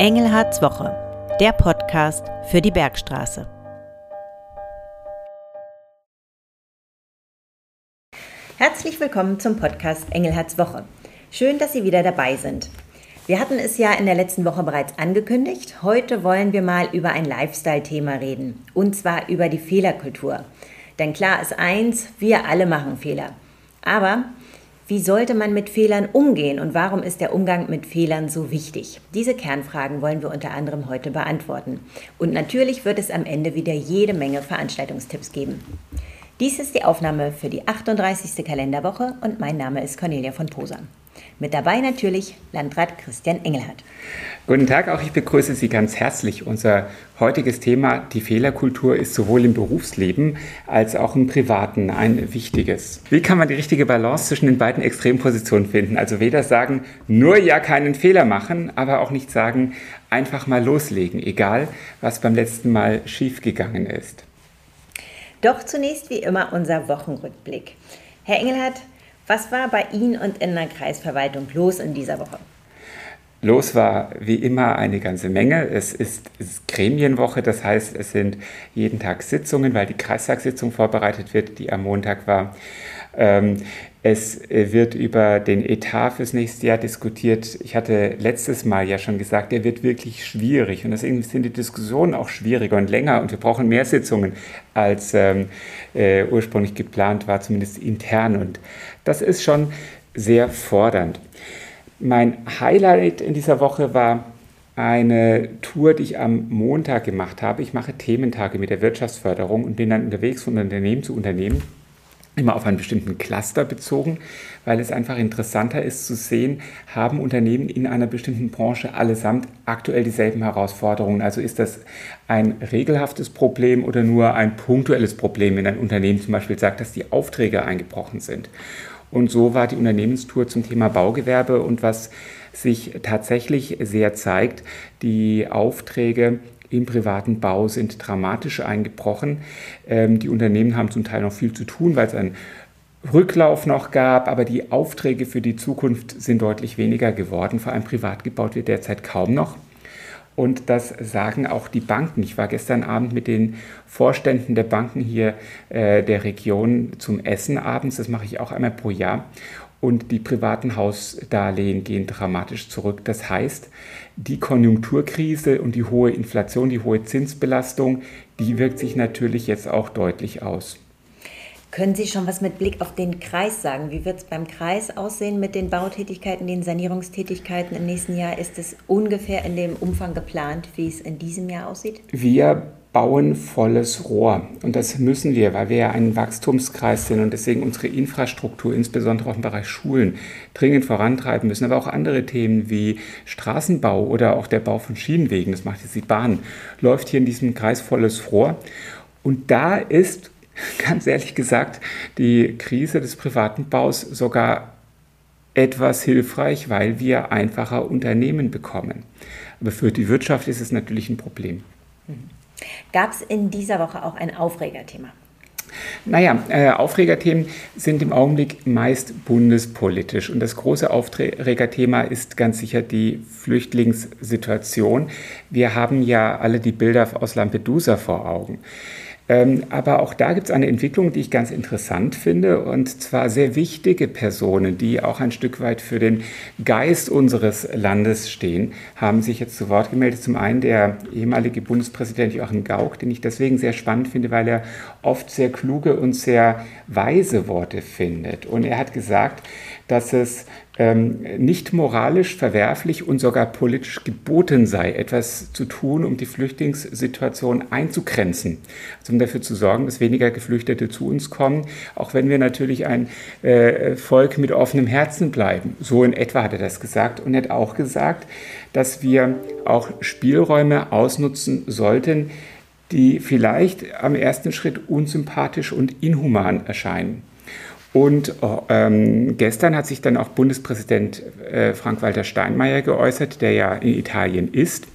Engelhards Woche, der Podcast für die Bergstraße. Herzlich willkommen zum Podcast Engelhards Woche. Schön, dass Sie wieder dabei sind. Wir hatten es ja in der letzten Woche bereits angekündigt. Heute wollen wir mal über ein Lifestyle-Thema reden. Und zwar über die Fehlerkultur. Denn klar ist eins, wir alle machen Fehler. Aber wie sollte man mit Fehlern umgehen und warum ist der Umgang mit Fehlern so wichtig? Diese Kernfragen wollen wir unter anderem heute beantworten. Und natürlich wird es am Ende wieder jede Menge Veranstaltungstipps geben. Dies ist die Aufnahme für die 38. Kalenderwoche und mein Name ist Cornelia von Posa. Mit dabei natürlich Landrat Christian Engelhardt. Guten Tag, auch ich begrüße Sie ganz herzlich. Unser heutiges Thema, die Fehlerkultur, ist sowohl im Berufsleben als auch im Privaten ein wichtiges. Wie kann man die richtige Balance zwischen den beiden Extrempositionen finden? Also weder sagen, nur ja keinen Fehler machen, aber auch nicht sagen, einfach mal loslegen, egal was beim letzten Mal schiefgegangen ist. Doch zunächst wie immer unser Wochenrückblick. Herr Engelhardt, was war bei Ihnen und in der Kreisverwaltung los in dieser Woche? Los war wie immer eine ganze Menge. Es ist, es ist, Gremienwoche, das heißt, es sind jeden Tag Sitzungen, weil die Kreistagssitzung vorbereitet wird, die am Montag war. Ähm, es wird über den Etat fürs nächste Jahr diskutiert. Ich hatte letztes Mal ja schon gesagt, der wird wirklich schwierig. Und deswegen sind die Diskussionen auch schwieriger und länger. Und wir brauchen mehr Sitzungen, als ähm, äh, ursprünglich geplant war, zumindest intern. Und das ist schon sehr fordernd. Mein Highlight in dieser Woche war eine Tour, die ich am Montag gemacht habe. Ich mache Thementage mit der Wirtschaftsförderung und bin dann unterwegs von Unternehmen zu Unternehmen immer auf einen bestimmten Cluster bezogen, weil es einfach interessanter ist zu sehen, haben Unternehmen in einer bestimmten Branche allesamt aktuell dieselben Herausforderungen. Also ist das ein regelhaftes Problem oder nur ein punktuelles Problem, wenn ein Unternehmen zum Beispiel sagt, dass die Aufträge eingebrochen sind. Und so war die Unternehmenstour zum Thema Baugewerbe und was sich tatsächlich sehr zeigt, die Aufträge im privaten Bau sind dramatisch eingebrochen. Ähm, die Unternehmen haben zum Teil noch viel zu tun, weil es einen Rücklauf noch gab, aber die Aufträge für die Zukunft sind deutlich weniger geworden. Vor allem privat gebaut wird derzeit kaum noch. Und das sagen auch die Banken. Ich war gestern Abend mit den Vorständen der Banken hier äh, der Region zum Essen abends. Das mache ich auch einmal pro Jahr. Und die privaten Hausdarlehen gehen dramatisch zurück. Das heißt, die Konjunkturkrise und die hohe Inflation, die hohe Zinsbelastung, die wirkt sich natürlich jetzt auch deutlich aus. Können Sie schon was mit Blick auf den Kreis sagen? Wie wird es beim Kreis aussehen mit den Bautätigkeiten, den Sanierungstätigkeiten im nächsten Jahr? Ist es ungefähr in dem Umfang geplant, wie es in diesem Jahr aussieht? Wir bauen volles Rohr. Und das müssen wir, weil wir ja ein Wachstumskreis sind und deswegen unsere Infrastruktur, insbesondere auch im Bereich Schulen, dringend vorantreiben müssen. Aber auch andere Themen wie Straßenbau oder auch der Bau von Schienenwegen, das macht jetzt die Bahn, läuft hier in diesem Kreis volles Rohr. Und da ist, ganz ehrlich gesagt, die Krise des privaten Baus sogar etwas hilfreich, weil wir einfacher Unternehmen bekommen. Aber für die Wirtschaft ist es natürlich ein Problem. Mhm. Gab es in dieser Woche auch ein Aufregerthema? Naja, äh, Aufregerthemen sind im Augenblick meist bundespolitisch. Und das große Aufregerthema ist ganz sicher die Flüchtlingssituation. Wir haben ja alle die Bilder aus Lampedusa vor Augen. Ähm, aber auch da gibt es eine Entwicklung, die ich ganz interessant finde, und zwar sehr wichtige Personen, die auch ein Stück weit für den Geist unseres Landes stehen, haben sich jetzt zu Wort gemeldet. Zum einen der ehemalige Bundespräsident Joachim Gauck, den ich deswegen sehr spannend finde, weil er oft sehr kluge und sehr weise Worte findet. Und er hat gesagt, dass es ähm, nicht moralisch verwerflich und sogar politisch geboten sei, etwas zu tun, um die Flüchtlingssituation einzugrenzen. Also um dafür zu sorgen, dass weniger Geflüchtete zu uns kommen, auch wenn wir natürlich ein äh, Volk mit offenem Herzen bleiben. So in etwa hat er das gesagt und er hat auch gesagt, dass wir auch Spielräume ausnutzen sollten, die vielleicht am ersten Schritt unsympathisch und inhuman erscheinen. Und ähm, gestern hat sich dann auch Bundespräsident äh, Frank-Walter Steinmeier geäußert, der ja in Italien ist.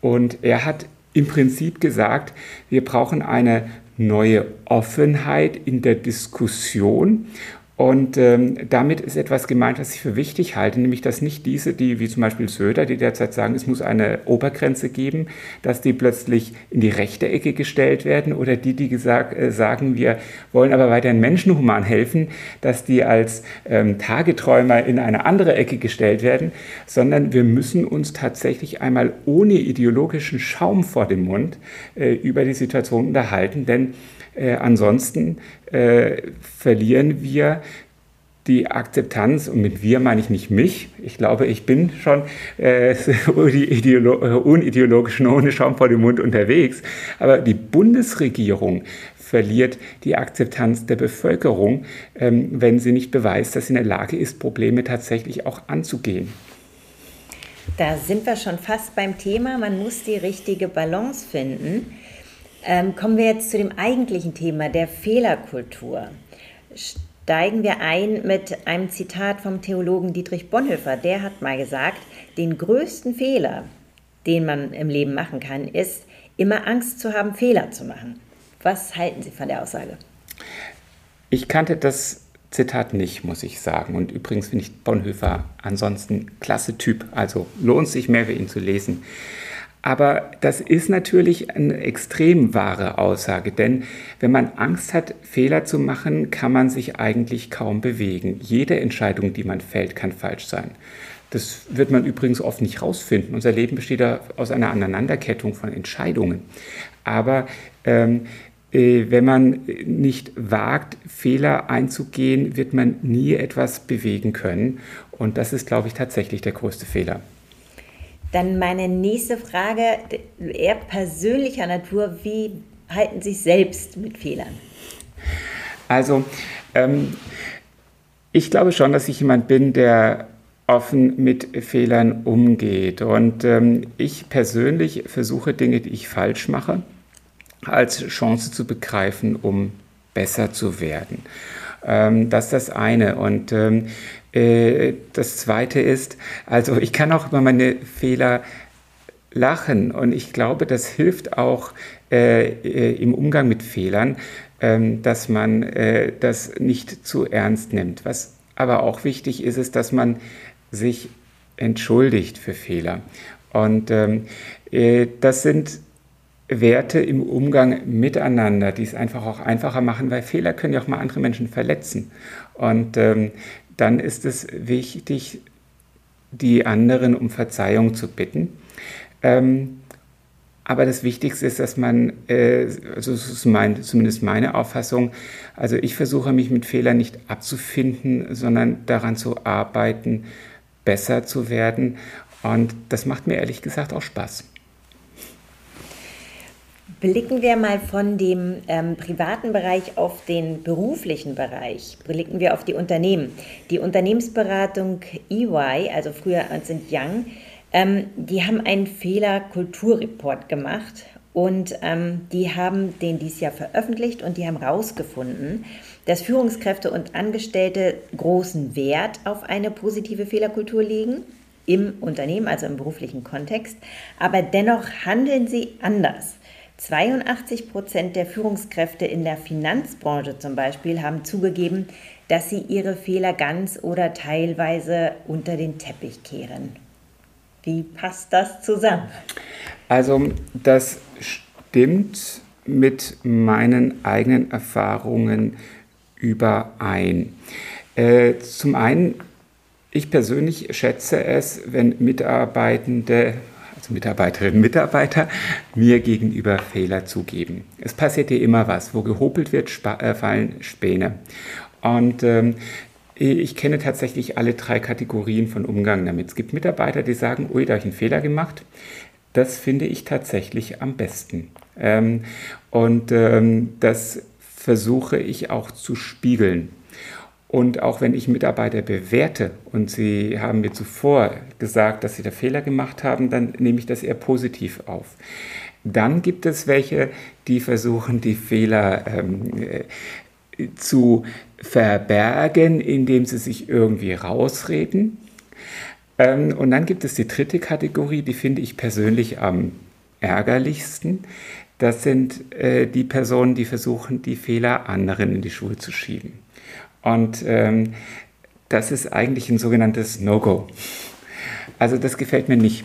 Und er hat im Prinzip gesagt, wir brauchen eine neue Offenheit in der Diskussion Und ähm, damit ist etwas gemeint, was ich für wichtig halte, nämlich dass nicht diese, die wie zum Beispiel Söder, die derzeit sagen, es muss eine Obergrenze geben, dass die plötzlich in die rechte Ecke gestellt werden oder die, die gesagt, äh, sagen, wir wollen aber weiterhin menschenhuman helfen, dass die als ähm, Tageträumer in eine andere Ecke gestellt werden, sondern wir müssen uns tatsächlich einmal ohne ideologischen Schaum vor dem Mund äh, über die Situation unterhalten, denn äh, ansonsten äh, verlieren wir die Akzeptanz, und mit wir meine ich nicht mich, ich glaube, ich bin schon äh, unideologisch ohne Schaum vor dem Mund unterwegs, aber die Bundesregierung verliert die Akzeptanz der Bevölkerung, ähm, wenn sie nicht beweist, dass sie in der Lage ist, Probleme tatsächlich auch anzugehen. Da sind wir schon fast beim Thema, man muss die richtige Balance finden. Ähm, kommen wir jetzt zu dem eigentlichen Thema der Fehlerkultur. Steigen wir ein mit einem Zitat vom Theologen Dietrich Bonhoeffer. Der hat mal gesagt, den größten Fehler, den man im Leben machen kann, ist, immer Angst zu haben, Fehler zu machen. Was halten Sie von der Aussage? Ich kannte das Zitat nicht, muss ich sagen. Und übrigens finde ich Bonhoeffer ansonsten klasse Typ. Also lohnt sich mehr für ihn zu lesen. Aber das ist natürlich eine extrem wahre Aussage, denn wenn man Angst hat, Fehler zu machen, kann man sich eigentlich kaum bewegen. Jede Entscheidung, die man fällt, kann falsch sein. Das wird man übrigens oft nicht rausfinden. Unser Leben besteht aus einer Aneinanderkettung von Entscheidungen. Aber ähm, äh, wenn man nicht wagt, Fehler einzugehen, wird man nie etwas bewegen können. Und das ist, glaube ich, tatsächlich der größte Fehler. Dann meine nächste Frage, eher persönlicher Natur, wie halten Sie sich selbst mit Fehlern? Also, ähm, ich glaube schon, dass ich jemand bin, der offen mit Fehlern umgeht. Und ähm, ich persönlich versuche Dinge, die ich falsch mache, als Chance zu begreifen, um besser zu werden. Ähm, das ist das eine. Und ähm, äh, das Zweite ist, also ich kann auch über meine Fehler lachen und ich glaube, das hilft auch äh, äh, im Umgang mit Fehlern, ähm, dass man äh, das nicht zu ernst nimmt. Was aber auch wichtig ist, ist, dass man sich entschuldigt für Fehler. Und ähm, äh, das sind Werte im Umgang miteinander, die es einfach auch einfacher machen, weil Fehler können ja auch mal andere Menschen verletzen. Und ähm, dann ist es wichtig, die anderen um Verzeihung zu bitten. Ähm, aber das Wichtigste ist, dass man, äh, also das ist mein, zumindest meine Auffassung, also ich versuche mich mit Fehlern nicht abzufinden, sondern daran zu arbeiten, besser zu werden. Und das macht mir ehrlich gesagt auch Spaß. Blicken wir mal von dem ähm, privaten Bereich auf den beruflichen Bereich. Blicken wir auf die Unternehmen. Die Unternehmensberatung EY, also früher Ernst Young, ähm, die haben einen Fehlerkulturreport gemacht und ähm, die haben den dieses Jahr veröffentlicht und die haben herausgefunden, dass Führungskräfte und Angestellte großen Wert auf eine positive Fehlerkultur legen im Unternehmen, also im beruflichen Kontext, aber dennoch handeln sie anders. 82 Prozent der Führungskräfte in der Finanzbranche zum Beispiel haben zugegeben, dass sie ihre Fehler ganz oder teilweise unter den Teppich kehren. Wie passt das zusammen? Also das stimmt mit meinen eigenen Erfahrungen überein. Äh, zum einen, ich persönlich schätze es, wenn Mitarbeitende Mitarbeiterinnen und Mitarbeiter mir gegenüber Fehler zugeben. Es passiert hier immer was. Wo gehopelt wird, äh, fallen Späne. Und ähm, ich kenne tatsächlich alle drei Kategorien von Umgang damit. Es gibt Mitarbeiter, die sagen, ui, da habe ich einen Fehler gemacht. Das finde ich tatsächlich am besten. Ähm, und ähm, das versuche ich auch zu spiegeln. Und auch wenn ich Mitarbeiter bewerte und sie haben mir zuvor gesagt, dass sie da Fehler gemacht haben, dann nehme ich das eher positiv auf. Dann gibt es welche, die versuchen, die Fehler ähm, äh, zu verbergen, indem sie sich irgendwie rausreden. Ähm, und dann gibt es die dritte Kategorie, die finde ich persönlich am ärgerlichsten. das sind äh, die Personen, die versuchen, die Fehler anderen in die Schuhe zu schieben. Und ähm, das ist eigentlich ein sogenanntes No-Go. Also das gefällt mir nicht.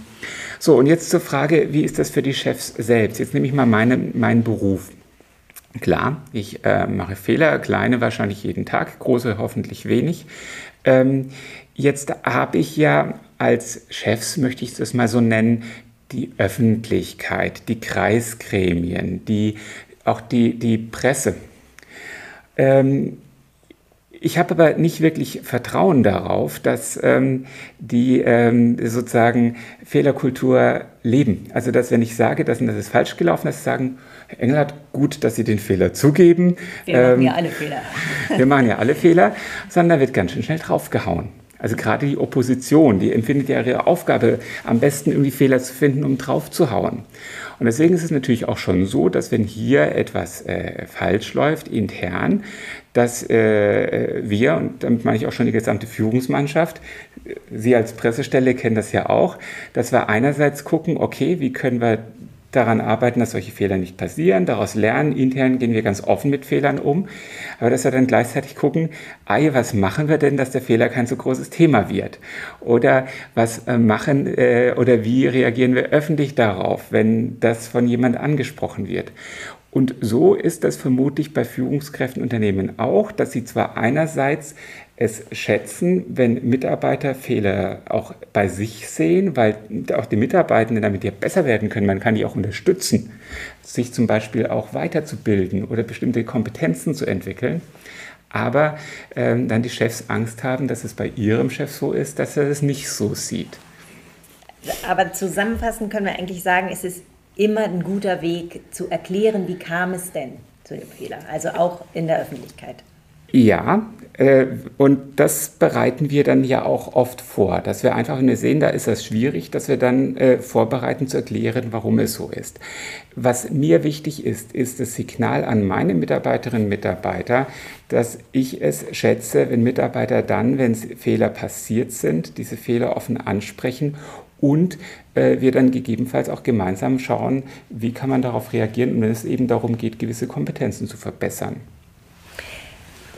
So, und jetzt zur Frage, wie ist das für die Chefs selbst? Jetzt nehme ich mal meine, meinen Beruf. Klar, ich äh, mache Fehler, kleine wahrscheinlich jeden Tag, große hoffentlich wenig. Ähm, jetzt habe ich ja als Chefs, möchte ich das mal so nennen, die Öffentlichkeit, die Kreisgremien, die, auch die, die Presse. Ähm, ich habe aber nicht wirklich Vertrauen darauf, dass ähm, die ähm, sozusagen Fehlerkultur leben. Also dass wenn ich sage, dass das ist falsch gelaufen, dass sie sagen, Herr Engelhardt, gut, dass Sie den Fehler zugeben. Wir ähm, machen ja alle Fehler. wir machen ja alle Fehler, sondern da wird ganz schön schnell draufgehauen. Also gerade die Opposition, die empfindet ja ihre Aufgabe, am besten irgendwie Fehler zu finden, um draufzuhauen. Und deswegen ist es natürlich auch schon so, dass wenn hier etwas äh, falsch läuft intern, dass äh, wir, und damit meine ich auch schon die gesamte Führungsmannschaft, Sie als Pressestelle kennen das ja auch, dass wir einerseits gucken, okay, wie können wir daran arbeiten, dass solche Fehler nicht passieren, daraus lernen. Intern gehen wir ganz offen mit Fehlern um, aber dass wir dann gleichzeitig gucken, ei, was machen wir denn, dass der Fehler kein so großes Thema wird? Oder was äh, machen äh, oder wie reagieren wir öffentlich darauf, wenn das von jemand angesprochen wird? Und so ist das vermutlich bei Führungskräften Unternehmen auch, dass sie zwar einerseits es schätzen, wenn Mitarbeiter Fehler auch bei sich sehen, weil auch die Mitarbeitenden damit ja besser werden können. Man kann die auch unterstützen, sich zum Beispiel auch weiterzubilden oder bestimmte Kompetenzen zu entwickeln. Aber ähm, dann die Chefs Angst haben, dass es bei ihrem Chef so ist, dass er es nicht so sieht. Aber zusammenfassend können wir eigentlich sagen, es ist immer ein guter Weg zu erklären, wie kam es denn zu dem Fehler, also auch in der Öffentlichkeit. Ja, äh, und das bereiten wir dann ja auch oft vor, dass wir einfach, wenn wir sehen, da ist das schwierig, dass wir dann äh, vorbereiten zu erklären, warum es so ist. Was mir wichtig ist, ist das Signal an meine Mitarbeiterinnen und Mitarbeiter, dass ich es schätze, wenn Mitarbeiter dann, wenn Fehler passiert sind, diese Fehler offen ansprechen und äh, wir dann gegebenenfalls auch gemeinsam schauen, wie kann man darauf reagieren wenn es eben darum geht, gewisse Kompetenzen zu verbessern.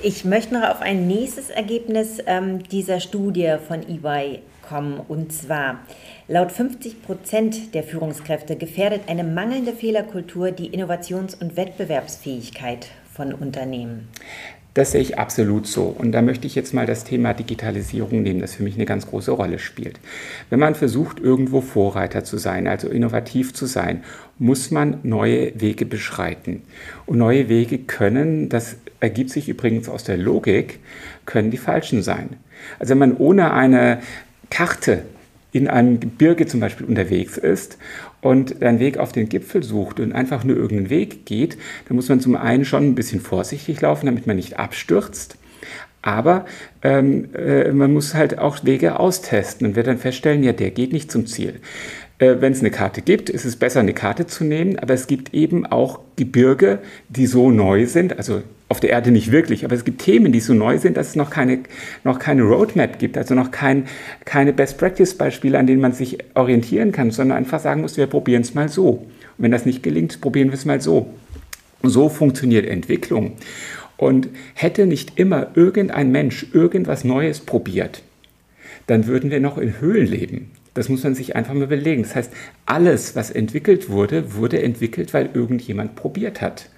Ich möchte noch auf ein nächstes Ergebnis ähm, dieser Studie von EY kommen. Und zwar, laut 50 Prozent der Führungskräfte gefährdet eine mangelnde Fehlerkultur die Innovations- und Wettbewerbsfähigkeit von Unternehmen. Das sehe ich absolut so. Und da möchte ich jetzt mal das Thema Digitalisierung nehmen, das für mich eine ganz große Rolle spielt. Wenn man versucht, irgendwo Vorreiter zu sein, also innovativ zu sein, muss man neue Wege beschreiten. Und neue Wege können, das ergibt sich übrigens aus der Logik, können die falschen sein. Also wenn man ohne eine Karte in einem Gebirge zum Beispiel unterwegs ist und einen Weg auf den Gipfel sucht und einfach nur irgendeinen Weg geht, dann muss man zum einen schon ein bisschen vorsichtig laufen, damit man nicht abstürzt. Aber ähm, äh, man muss halt auch Wege austesten und wird dann feststellen, ja, der geht nicht zum Ziel. Äh, Wenn es eine Karte gibt, ist es besser, eine Karte zu nehmen, aber es gibt eben auch Gebirge, die so neu sind, also auf der Erde nicht wirklich, aber es gibt Themen, die so neu sind, dass es noch keine, noch keine Roadmap gibt, also noch kein, keine Best-Practice-Beispiele, an denen man sich orientieren kann, sondern einfach sagen muss, wir probieren es mal so. Und wenn das nicht gelingt, probieren wir es mal so. So funktioniert Entwicklung. Und hätte nicht immer irgendein Mensch irgendwas Neues probiert, dann würden wir noch in Höhlen leben. Das muss man sich einfach mal überlegen. Das heißt, alles, was entwickelt wurde, wurde entwickelt, weil irgendjemand probiert hat.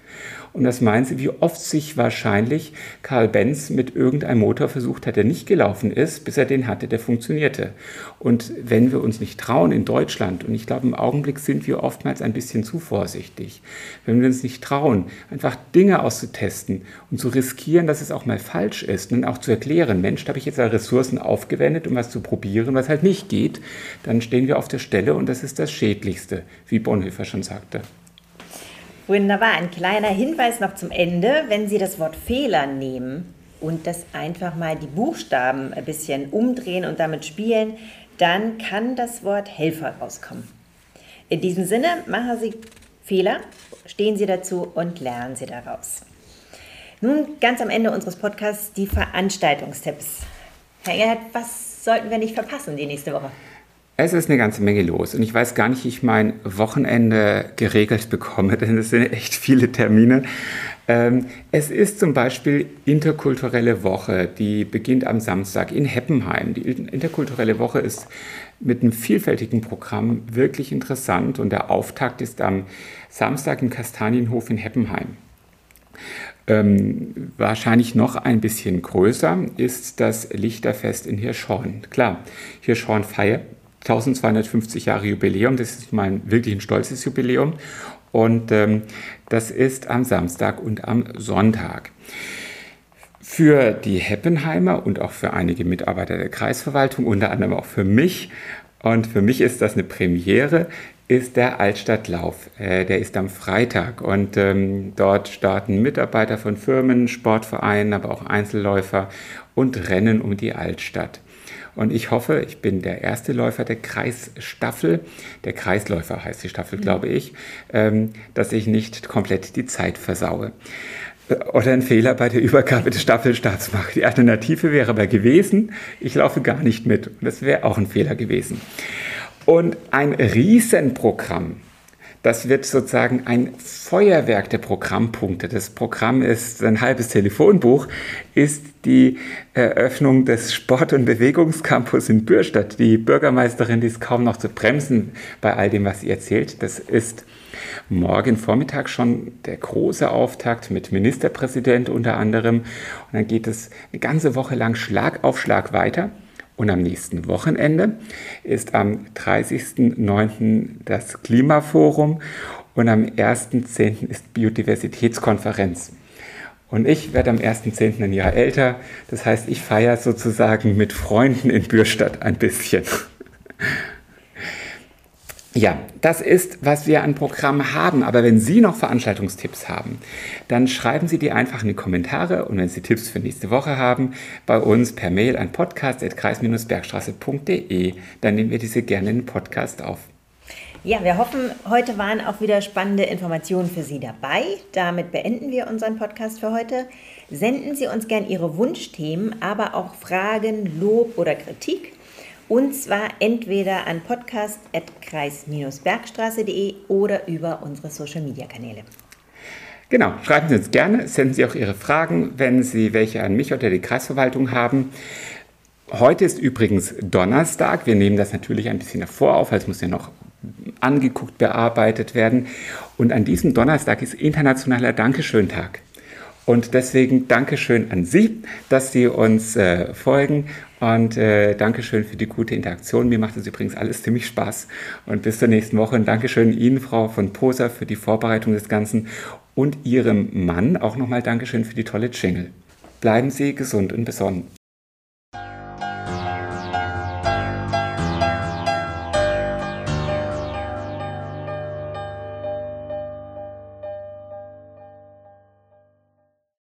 Und das meinen Sie, wie oft sich wahrscheinlich Karl Benz mit irgendeinem Motor versucht hat, der nicht gelaufen ist, bis er den hatte, der funktionierte. Und wenn wir uns nicht trauen in Deutschland, und ich glaube, im Augenblick sind wir oftmals ein bisschen zu vorsichtig, wenn wir uns nicht trauen, einfach Dinge auszutesten und zu riskieren, dass es auch mal falsch ist und auch zu erklären, Mensch, da habe ich jetzt Ressourcen aufgewendet, um was zu probieren, was halt nicht geht, dann stehen wir auf der Stelle und das ist das Schädlichste, wie Bonhoeffer schon sagte. Wunderbar. Ein kleiner Hinweis noch zum Ende. Wenn Sie das Wort Fehler nehmen und das einfach mal die Buchstaben ein bisschen umdrehen und damit spielen, dann kann das Wort Helfer rauskommen. In diesem Sinne, machen Sie Fehler, stehen Sie dazu und lernen Sie daraus. Nun ganz am Ende unseres Podcasts die Veranstaltungstipps. Herr Gerhard, was sollten wir nicht verpassen die nächste Woche? Es ist eine ganze Menge los und ich weiß gar nicht, wie ich mein Wochenende geregelt bekomme, denn es sind echt viele Termine. Ähm, es ist zum Beispiel Interkulturelle Woche, die beginnt am Samstag in Heppenheim. Die Interkulturelle Woche ist mit einem vielfältigen Programm wirklich interessant und der Auftakt ist am Samstag im Kastanienhof in Heppenheim. Ähm, wahrscheinlich noch ein bisschen größer ist das Lichterfest in Hirschhorn. Klar, Hirschhorn feiert 1250 Jahre Jubiläum. Das ist mal wirklich ein stolzes Jubiläum. Und ähm, das ist am Samstag und am Sonntag. Für die Heppenheimer und auch für einige Mitarbeiter der Kreisverwaltung, unter anderem auch für mich, und für mich ist das eine Premiere, ist der Altstadtlauf. Äh, der ist am Freitag und ähm, dort starten Mitarbeiter von Firmen, Sportvereinen, aber auch Einzelläufer und rennen um die Altstadt. Und ich hoffe, ich bin der erste Läufer der Kreisstaffel, der Kreisläufer heißt die Staffel, mhm. glaube ich, ähm, dass ich nicht komplett die Zeit versaue oder einen Fehler bei der Übergabe des Staffelstarts mache. Die Alternative wäre aber gewesen, ich laufe gar nicht mit. Und das wäre auch ein Fehler gewesen. Und ein Riesenprogramm das wird sozusagen ein Feuerwerk der Programmpunkte. Das Programm ist ein halbes Telefonbuch, ist die Eröffnung des Sport- und Bewegungscampus in Bürstadt. Die Bürgermeisterin die ist kaum noch zu bremsen bei all dem, was sie erzählt. Das ist morgen Vormittag schon der große Auftakt mit Ministerpräsident unter anderem. Und dann geht es eine ganze Woche lang Schlag auf Schlag weiter. Und am nächsten Wochenende ist am 30.09. das Klimaforum und am 1.10. ist Biodiversitätskonferenz. Und ich werde am 1.10. ein Jahr älter. Das heißt, ich feiere sozusagen mit Freunden in Bürstadt ein bisschen. Ja, das ist, was wir an Programm haben. Aber wenn Sie noch Veranstaltungstipps haben, dann schreiben Sie die einfach in die Kommentare. Und wenn Sie Tipps für nächste Woche haben, bei uns per Mail an podcast.kreis-bergstraße.de, dann nehmen wir diese gerne in den Podcast auf. Ja, wir hoffen, heute waren auch wieder spannende Informationen für Sie dabei. Damit beenden wir unseren Podcast für heute. Senden Sie uns gern Ihre Wunschthemen, aber auch Fragen, Lob oder Kritik und zwar entweder an podcast.kreis-bergstraße.de oder über unsere Social-Media-Kanäle. Genau, schreiben Sie uns gerne, senden Sie auch Ihre Fragen, wenn Sie welche an mich oder die Kreisverwaltung haben. Heute ist übrigens Donnerstag. Wir nehmen das natürlich ein bisschen davor auf, es muss ja noch angeguckt, bearbeitet werden. Und an diesem Donnerstag ist Internationaler Dankeschön-Tag. Und deswegen Dankeschön an Sie, dass Sie uns äh, folgen und äh, Dankeschön für die gute Interaktion. Mir macht es übrigens alles ziemlich Spaß. Und bis zur nächsten Woche. Und Dankeschön Ihnen, Frau von Poser, für die Vorbereitung des Ganzen. Und Ihrem Mann auch nochmal Dankeschön für die tolle Jingle. Bleiben Sie gesund und besonnen.